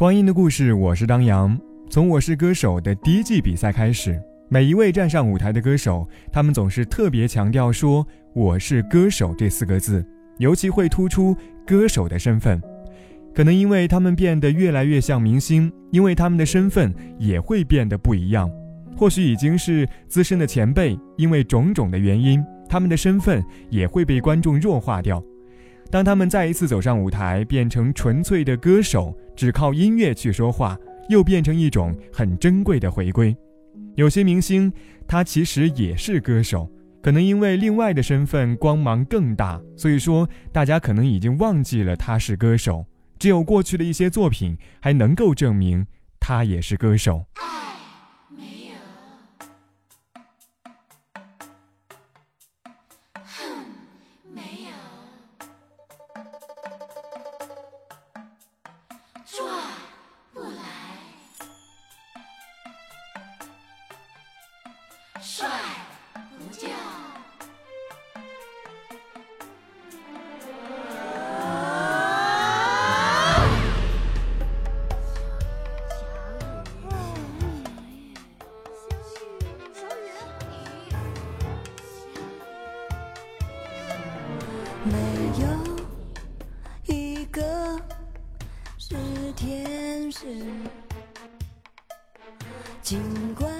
光阴的故事，我是张扬。从《我是歌手》的第一季比赛开始，每一位站上舞台的歌手，他们总是特别强调说“我是歌手”这四个字，尤其会突出歌手的身份。可能因为他们变得越来越像明星，因为他们的身份也会变得不一样。或许已经是资深的前辈，因为种种的原因，他们的身份也会被观众弱化掉。当他们再一次走上舞台，变成纯粹的歌手，只靠音乐去说话，又变成一种很珍贵的回归。有些明星，他其实也是歌手，可能因为另外的身份光芒更大，所以说大家可能已经忘记了他是歌手。只有过去的一些作品还能够证明他也是歌手。尽管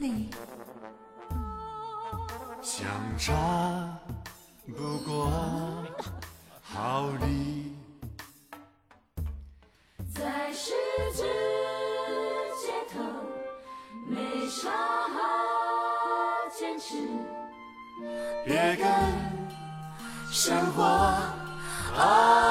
离。相差不过毫厘，在十字街头，没啥好坚持，别跟生活。傲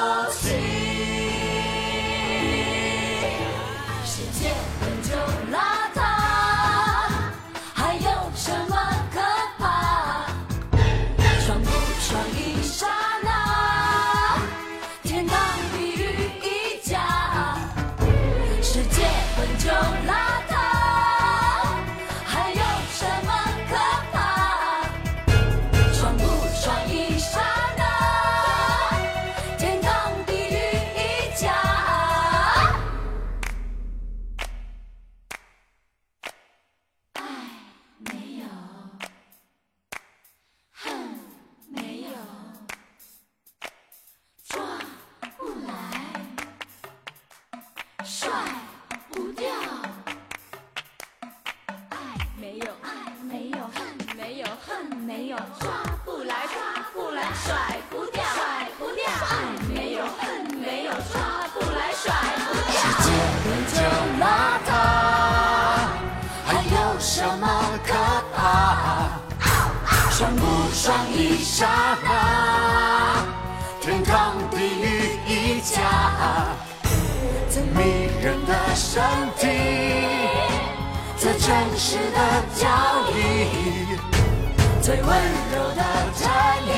刹那，天堂地狱一家。最迷人的身体，最真实的交易，最温柔的战役，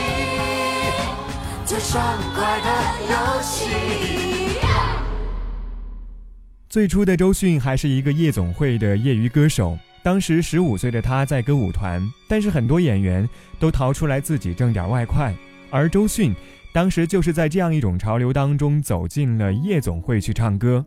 最爽快的游戏。最初的周迅还是一个夜总会的业余歌手，当时十五岁的他在歌舞团，但是很多演员都逃出来自己挣点外快，而周迅当时就是在这样一种潮流当中走进了夜总会去唱歌。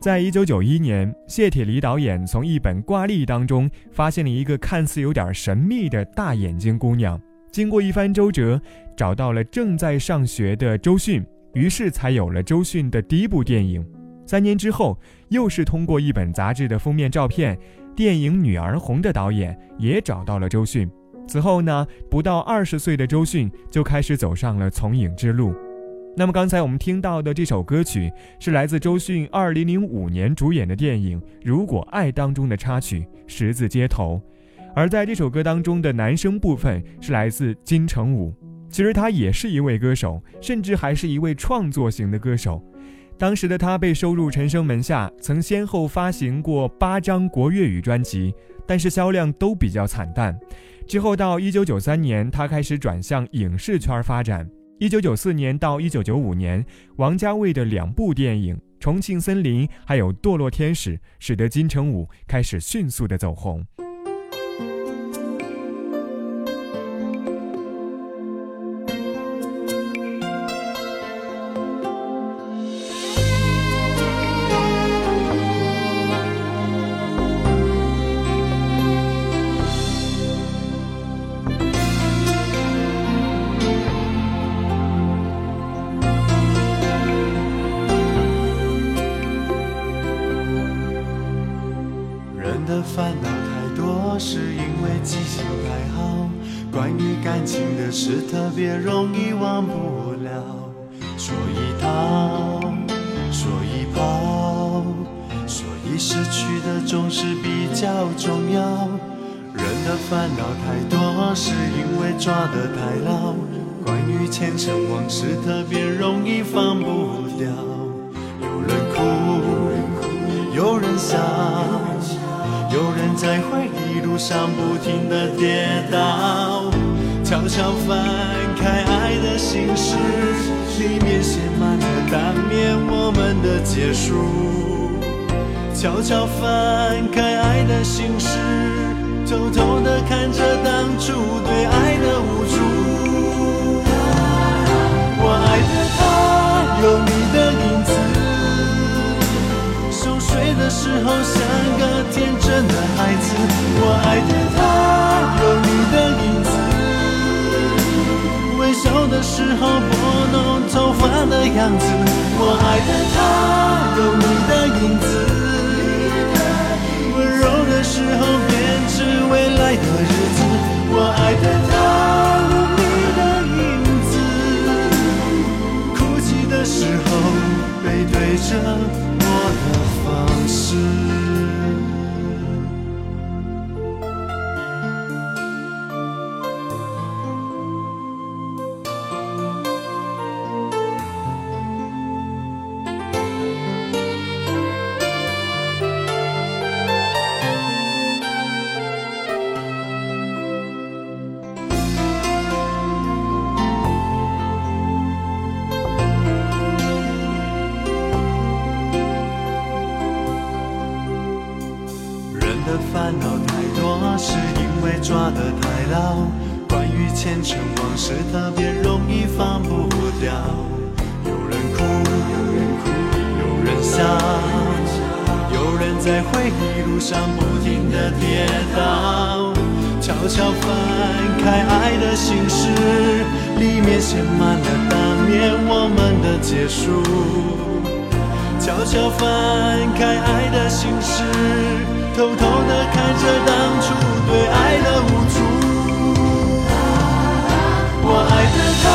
在一九九一年，谢铁骊导演从一本挂历当中发现了一个看似有点神秘的大眼睛姑娘，经过一番周折，找到了正在上学的周迅，于是才有了周迅的第一部电影。三年之后，又是通过一本杂志的封面照片，电影《女儿红》的导演也找到了周迅。此后呢，不到二十岁的周迅就开始走上了从影之路。那么刚才我们听到的这首歌曲是来自周迅二零零五年主演的电影《如果爱》当中的插曲《十字街头》，而在这首歌当中的男声部分是来自金城武。其实他也是一位歌手，甚至还是一位创作型的歌手。当时的他被收入陈升门下，曾先后发行过八张国粤语专辑，但是销量都比较惨淡。之后到一九九三年，他开始转向影视圈发展。一九九四年到一九九五年，王家卫的两部电影《重庆森林》还有《堕落天使》，使得金城武开始迅速的走红。得太牢。关于前尘往事，特别容易放不掉。有人哭，有人笑。有人在回忆路上不停的跌倒，悄悄翻开爱的心事，里面写满了当年我们的结束。悄悄翻开爱的心事，偷偷的看着当初对爱的无助。我爱的他有你的影子。熟睡的时候像个天真的孩子，我爱的他有你的影子，微笑的时候拨弄头发的样子，我爱的着。往事，特别容易放不掉。有人哭，有人哭，有人笑，有人在回忆路上不停的跌倒。悄悄翻开爱的心事，里面写满了当年我们的结束。悄悄翻开爱的心事，偷偷的看着当初对爱的无助。我爱的他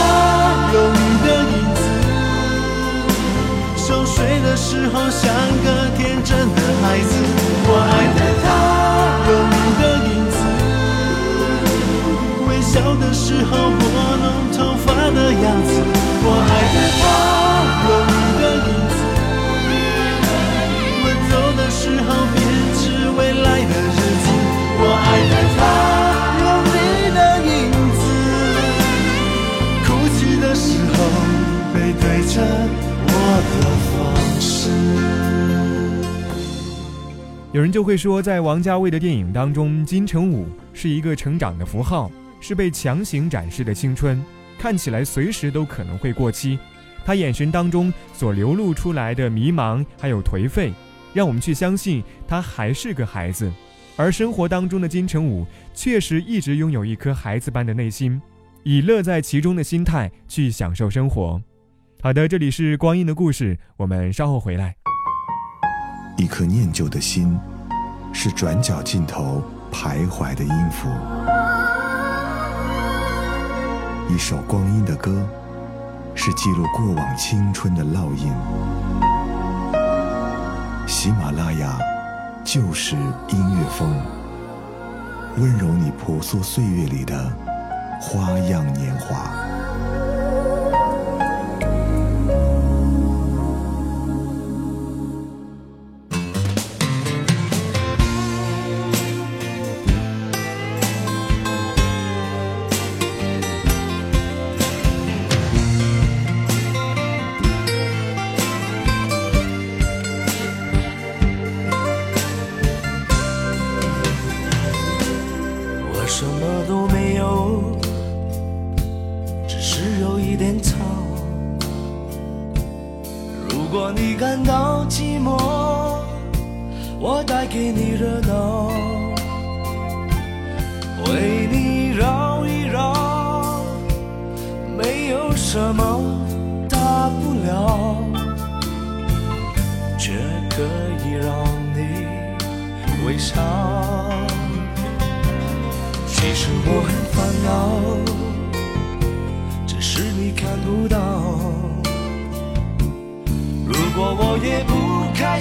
有你的影子，熟睡的时候像个天真的孩子。我爱的他有你的影子，微笑的时候拨弄头发的样子。我爱的他就会说，在王家卫的电影当中，金城武是一个成长的符号，是被强行展示的青春，看起来随时都可能会过期。他眼神当中所流露出来的迷茫还有颓废，让我们去相信他还是个孩子。而生活当中的金城武确实一直拥有一颗孩子般的内心，以乐在其中的心态去享受生活。好的，这里是光阴的故事，我们稍后回来。一颗念旧的心，是转角尽头徘徊的音符；一首光阴的歌，是记录过往青春的烙印。喜马拉雅就是音乐风，温柔你婆娑岁月里的花样年华。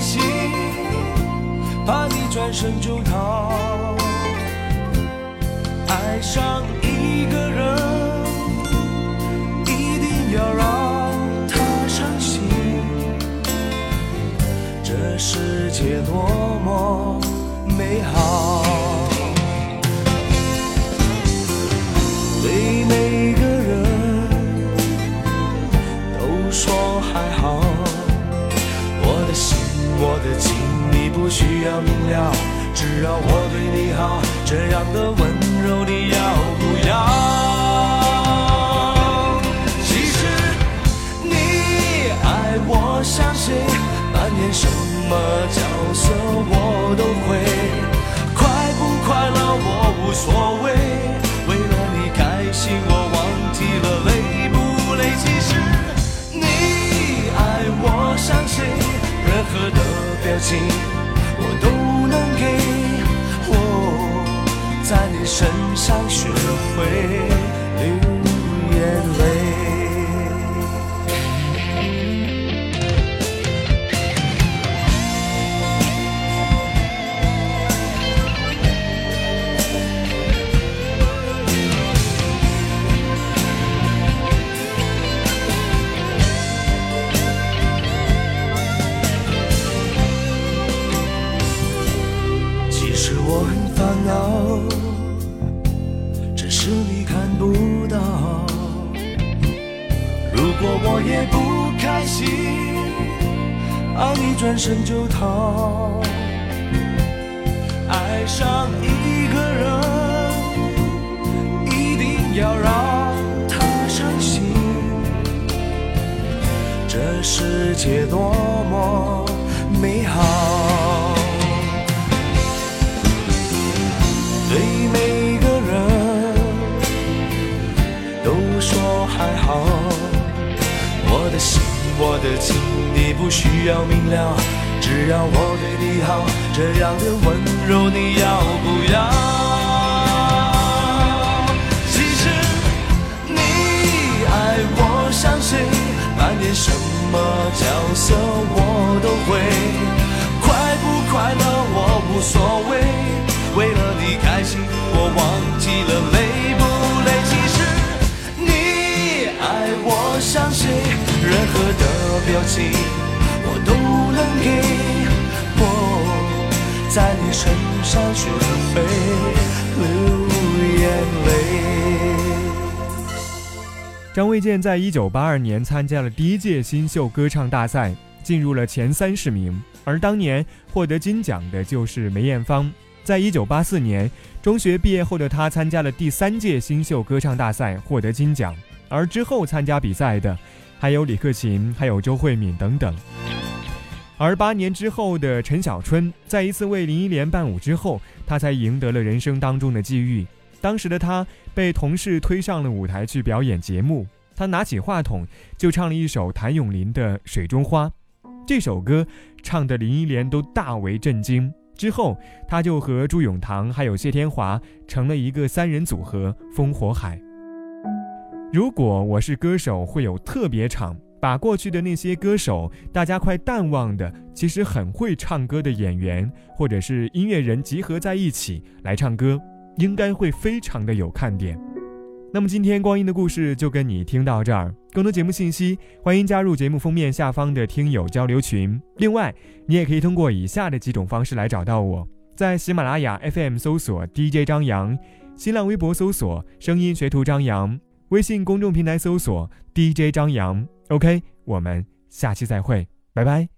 心，怕你转身就逃。爱上一个人，一定要让他伤心。这世界多么美好。对每个人都说还好，我的情，你不需要明了，只要我对你好，这样的温柔你要不要？其实你爱我像谁，扮演什么角色我都会，快不快乐我无所谓。何的表情我都能给。我在你身上学会流眼泪。世界多么美好。对每个人都说还好，我的心，我的情，你不需要明了，只要我对你好，这样的温柔你要不要？其实你爱我像谁，扮演什么么角色我都会，快不快乐我无所谓。为了你开心，我忘记了累不累。其实你爱我像谁，任何的表情我都能给。我在你身上学会流眼泪。张卫健在一九八二年参加了第一届新秀歌唱大赛，进入了前三十名。而当年获得金奖的就是梅艳芳。在一九八四年中学毕业后的她，参加了第三届新秀歌唱大赛，获得金奖。而之后参加比赛的还有李克勤，还有周慧敏等等。而八年之后的陈小春，在一次为林忆莲伴舞之后，他才赢得了人生当中的际遇。当时的他被同事推上了舞台去表演节目，他拿起话筒就唱了一首谭咏麟的《水中花》。这首歌唱的林忆莲都大为震惊。之后，他就和朱永棠还有谢天华成了一个三人组合“烽火海”。如果我是歌手，会有特别场，把过去的那些歌手大家快淡忘的，其实很会唱歌的演员或者是音乐人集合在一起来唱歌，应该会非常的有看点。那么今天光阴的故事就跟你听到这儿，更多节目信息欢迎加入节目封面下方的听友交流群。另外，你也可以通过以下的几种方式来找到我：在喜马拉雅 FM 搜索 DJ 张扬，新浪微博搜索声音学徒张扬。微信公众平台搜索 DJ 张扬，OK，我们下期再会，拜拜。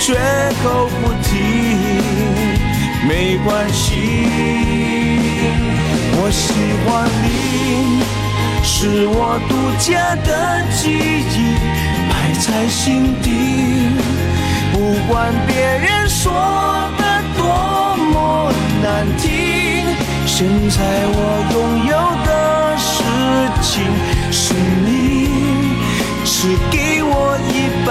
绝口不提，没关系。我喜欢你，是我独家的记忆，埋在心底。不管别人说的多么难听，现在我拥有的事情是你是给我一半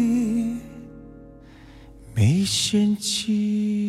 掀起。